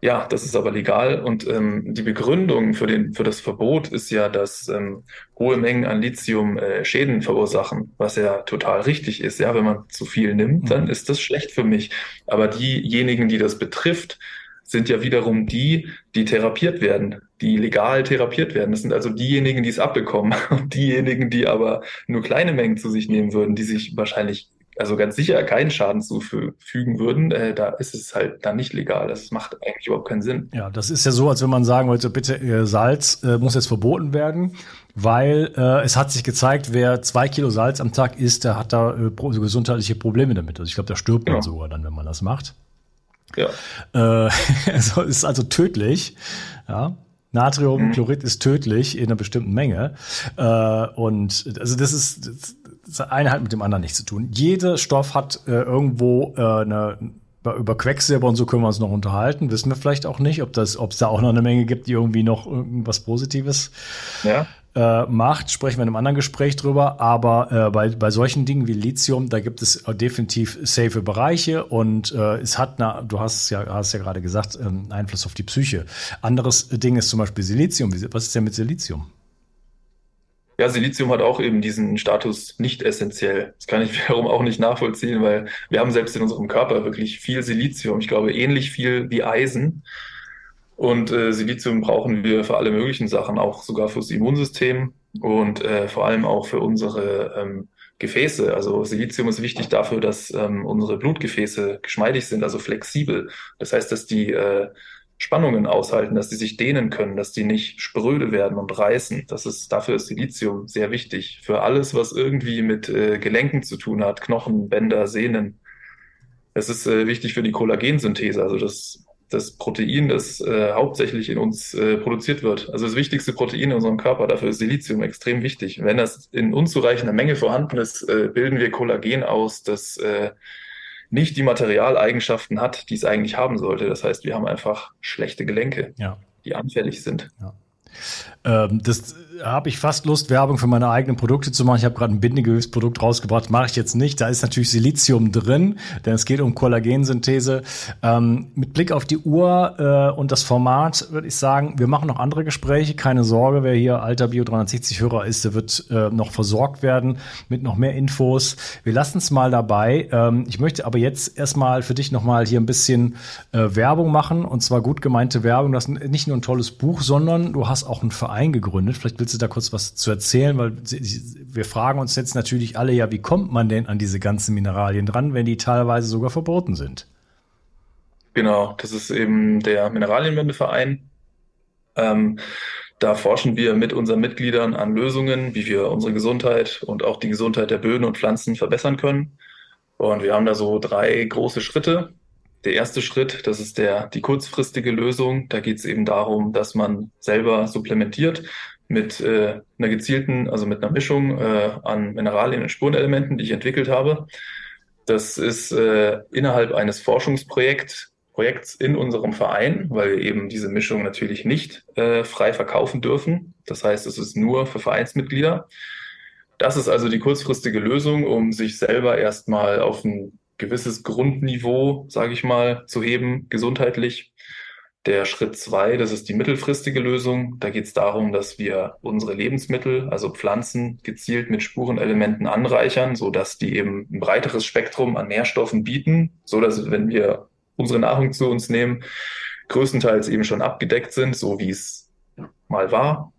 ja, das ist aber legal. Und ähm, die Begründung für, den, für das Verbot ist ja, dass ähm, hohe Mengen an Lithium äh, Schäden verursachen, was ja total richtig ist. Ja, wenn man zu viel nimmt, dann mhm. ist das schlecht für mich. Aber diejenigen, die das betrifft, sind ja wiederum die, die therapiert werden, die legal therapiert werden. Das sind also diejenigen, die es abbekommen. [LAUGHS] Und diejenigen, die aber nur kleine Mengen zu sich nehmen würden, die sich wahrscheinlich also ganz sicher keinen Schaden zufügen würden, äh, da ist es halt dann nicht legal. Das macht eigentlich überhaupt keinen Sinn. Ja, das ist ja so, als wenn man sagen wollte, bitte äh, Salz äh, muss jetzt verboten werden, weil äh, es hat sich gezeigt, wer zwei Kilo Salz am Tag isst, der hat da äh, gesundheitliche Probleme damit. Also ich glaube, da stirbt man ja. sogar dann, wenn man das macht. Ja. Äh, [LAUGHS] also ist also tödlich. Ja. Natriumchlorid mhm. ist tödlich in einer bestimmten Menge. Und also das ist, das, das eine hat mit dem anderen nichts zu tun. Jeder Stoff hat äh, irgendwo äh, eine über Quecksilber und so können wir uns noch unterhalten. Wissen wir vielleicht auch nicht, ob das, ob es da auch noch eine Menge gibt, die irgendwie noch irgendwas Positives ja. äh, macht. Sprechen wir in einem anderen Gespräch drüber. Aber äh, bei, bei solchen Dingen wie Lithium, da gibt es definitiv safe Bereiche und äh, es hat, na, du hast ja, hast ja gerade gesagt, ähm, Einfluss auf die Psyche. Anderes Ding ist zum Beispiel Silizium. Was ist denn mit Silizium? Ja, Silizium hat auch eben diesen Status nicht essentiell. Das kann ich [LAUGHS] wiederum auch nicht nachvollziehen, weil wir haben selbst in unserem Körper wirklich viel Silizium. Ich glaube, ähnlich viel wie Eisen. Und äh, Silizium brauchen wir für alle möglichen Sachen, auch sogar fürs Immunsystem und äh, vor allem auch für unsere ähm, Gefäße. Also Silizium ist wichtig dafür, dass ähm, unsere Blutgefäße geschmeidig sind, also flexibel. Das heißt, dass die äh, Spannungen aushalten, dass die sich dehnen können, dass die nicht spröde werden und reißen. Das ist, dafür ist Silizium sehr wichtig. Für alles, was irgendwie mit äh, Gelenken zu tun hat, Knochen, Bänder, Sehnen. Es ist äh, wichtig für die Kollagensynthese, also das, das Protein, das äh, hauptsächlich in uns äh, produziert wird. Also das wichtigste Protein in unserem Körper, dafür ist Silizium extrem wichtig. Wenn das in unzureichender Menge vorhanden ist, äh, bilden wir Kollagen aus, das äh, nicht die Materialeigenschaften hat, die es eigentlich haben sollte. Das heißt, wir haben einfach schlechte Gelenke, ja. die anfällig sind. Ja. Ähm, das habe ich fast Lust, Werbung für meine eigenen Produkte zu machen. Ich habe gerade ein Bindegewebsprodukt rausgebracht, mache ich jetzt nicht. Da ist natürlich Silizium drin, denn es geht um Kollagensynthese. Ähm, mit Blick auf die Uhr äh, und das Format würde ich sagen, wir machen noch andere Gespräche. Keine Sorge, wer hier alter Bio 360 Hörer ist, der wird äh, noch versorgt werden mit noch mehr Infos. Wir lassen es mal dabei. Ähm, ich möchte aber jetzt erstmal für dich nochmal hier ein bisschen äh, Werbung machen und zwar gut gemeinte Werbung. Das ist nicht nur ein tolles Buch, sondern du hast auch einen Verein gegründet. Vielleicht willst du da kurz was zu erzählen, weil wir fragen uns jetzt natürlich alle ja, wie kommt man denn an diese ganzen Mineralien dran, wenn die teilweise sogar verboten sind? Genau, das ist eben der Mineralienwendeverein. Ähm, da forschen wir mit unseren Mitgliedern an Lösungen, wie wir unsere Gesundheit und auch die Gesundheit der Böden und Pflanzen verbessern können. Und wir haben da so drei große Schritte. Der erste Schritt, das ist der, die kurzfristige Lösung. Da geht es eben darum, dass man selber supplementiert mit äh, einer gezielten, also mit einer Mischung äh, an Mineralien und Spurenelementen, die ich entwickelt habe. Das ist äh, innerhalb eines Forschungsprojekts Projekts in unserem Verein, weil wir eben diese Mischung natürlich nicht äh, frei verkaufen dürfen. Das heißt, es ist nur für Vereinsmitglieder. Das ist also die kurzfristige Lösung, um sich selber erstmal auf ein gewisses Grundniveau, sage ich mal, zu heben, gesundheitlich. Der Schritt zwei, das ist die mittelfristige Lösung. Da geht es darum, dass wir unsere Lebensmittel, also Pflanzen, gezielt mit Spurenelementen anreichern, so dass die eben ein breiteres Spektrum an Nährstoffen bieten, so dass wenn wir unsere Nahrung zu uns nehmen, größtenteils eben schon abgedeckt sind, so wie es mal war.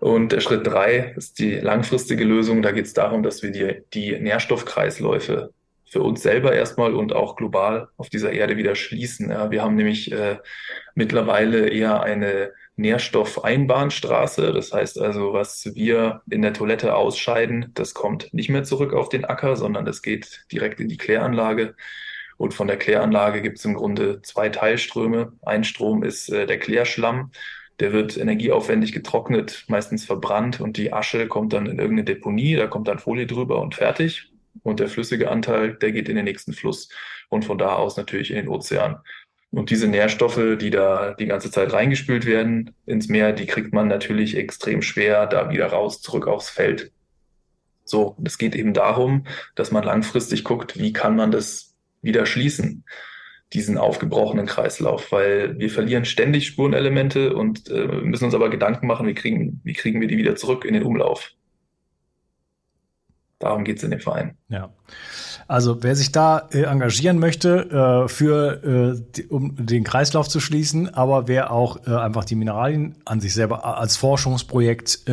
Und der Schritt drei ist die langfristige Lösung. Da geht es darum, dass wir die, die Nährstoffkreisläufe für uns selber erstmal und auch global auf dieser Erde wieder schließen. Ja, wir haben nämlich äh, mittlerweile eher eine Nährstoffeinbahnstraße. Das heißt also, was wir in der Toilette ausscheiden, das kommt nicht mehr zurück auf den Acker, sondern das geht direkt in die Kläranlage. Und von der Kläranlage gibt es im Grunde zwei Teilströme. Ein Strom ist äh, der Klärschlamm. Der wird energieaufwendig getrocknet, meistens verbrannt und die Asche kommt dann in irgendeine Deponie, da kommt dann Folie drüber und fertig und der flüssige Anteil, der geht in den nächsten Fluss und von da aus natürlich in den Ozean. Und diese Nährstoffe, die da die ganze Zeit reingespült werden ins Meer, die kriegt man natürlich extrem schwer da wieder raus, zurück aufs Feld. So, es geht eben darum, dass man langfristig guckt, wie kann man das wieder schließen, diesen aufgebrochenen Kreislauf, weil wir verlieren ständig Spurenelemente und äh, müssen uns aber Gedanken machen, wie kriegen, wie kriegen wir die wieder zurück in den Umlauf. Darum geht es in dem Verein. Ja. Also wer sich da äh, engagieren möchte, äh, für, äh, die, um den Kreislauf zu schließen, aber wer auch äh, einfach die Mineralien an sich selber als Forschungsprojekt äh,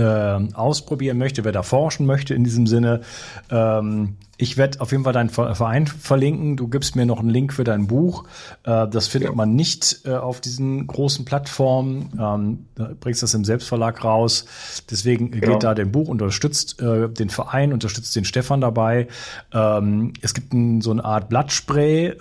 ausprobieren möchte, wer da forschen möchte in diesem Sinne, ähm, ich werde auf jeden Fall deinen Verein verlinken. Du gibst mir noch einen Link für dein Buch. Äh, das findet ja. man nicht äh, auf diesen großen Plattformen. Ähm, du bringst das im Selbstverlag raus. Deswegen genau. geht da dein Buch, unterstützt äh, den Verein, unterstützt den Stefan dabei. Ähm, es gibt so eine Art Blattspray.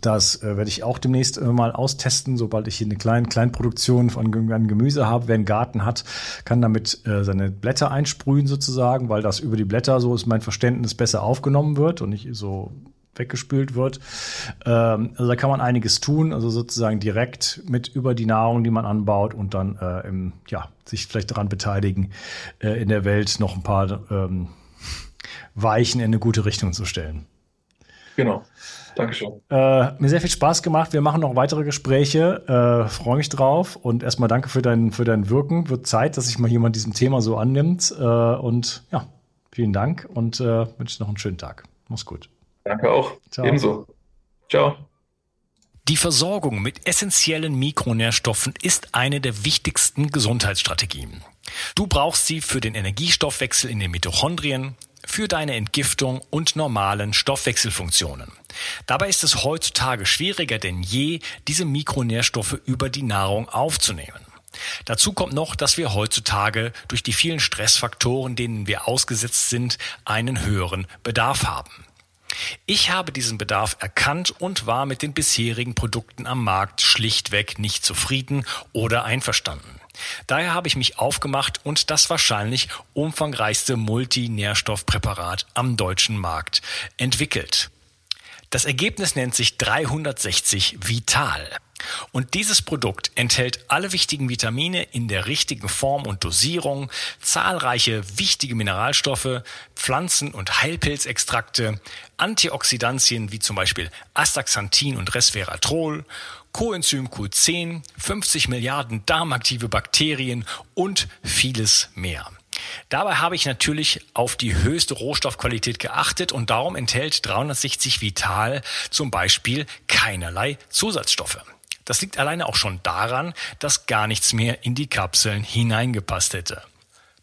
Das äh, werde ich auch demnächst äh, mal austesten, sobald ich hier eine kleine Kleinproduktion von Gemüse habe. Wer einen Garten hat, kann damit äh, seine Blätter einsprühen sozusagen, weil das über die Blätter, so ist mein Verständnis, besser aufgenommen wird und nicht so weggespült wird. Ähm, also da kann man einiges tun, also sozusagen direkt mit über die Nahrung, die man anbaut und dann äh, im, ja, sich vielleicht daran beteiligen, äh, in der Welt noch ein paar ähm, Weichen in eine gute Richtung zu stellen. Genau. Dankeschön. Äh, mir sehr viel Spaß gemacht. Wir machen noch weitere Gespräche. Äh, Freue mich drauf. Und erstmal danke für dein, für dein Wirken. Wird Zeit, dass sich mal jemand diesem Thema so annimmt. Äh, und ja, vielen Dank und äh, wünsche noch einen schönen Tag. Mach's gut. Danke auch. Ciao. Ebenso. Ciao. Die Versorgung mit essentiellen Mikronährstoffen ist eine der wichtigsten Gesundheitsstrategien. Du brauchst sie für den Energiestoffwechsel in den Mitochondrien, für deine Entgiftung und normalen Stoffwechselfunktionen. Dabei ist es heutzutage schwieriger denn je, diese Mikronährstoffe über die Nahrung aufzunehmen. Dazu kommt noch, dass wir heutzutage durch die vielen Stressfaktoren, denen wir ausgesetzt sind, einen höheren Bedarf haben. Ich habe diesen Bedarf erkannt und war mit den bisherigen Produkten am Markt schlichtweg nicht zufrieden oder einverstanden. Daher habe ich mich aufgemacht und das wahrscheinlich umfangreichste Multinährstoffpräparat am deutschen Markt entwickelt. Das Ergebnis nennt sich 360 Vital. Und dieses Produkt enthält alle wichtigen Vitamine in der richtigen Form und Dosierung, zahlreiche wichtige Mineralstoffe, Pflanzen- und Heilpilzextrakte, Antioxidantien wie zum Beispiel Astaxanthin und Resveratrol, Coenzym Q10, 50 Milliarden darmaktive Bakterien und vieles mehr. Dabei habe ich natürlich auf die höchste Rohstoffqualität geachtet und darum enthält 360 Vital zum Beispiel keinerlei Zusatzstoffe. Das liegt alleine auch schon daran, dass gar nichts mehr in die Kapseln hineingepasst hätte.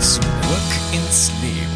zurück ins Leben.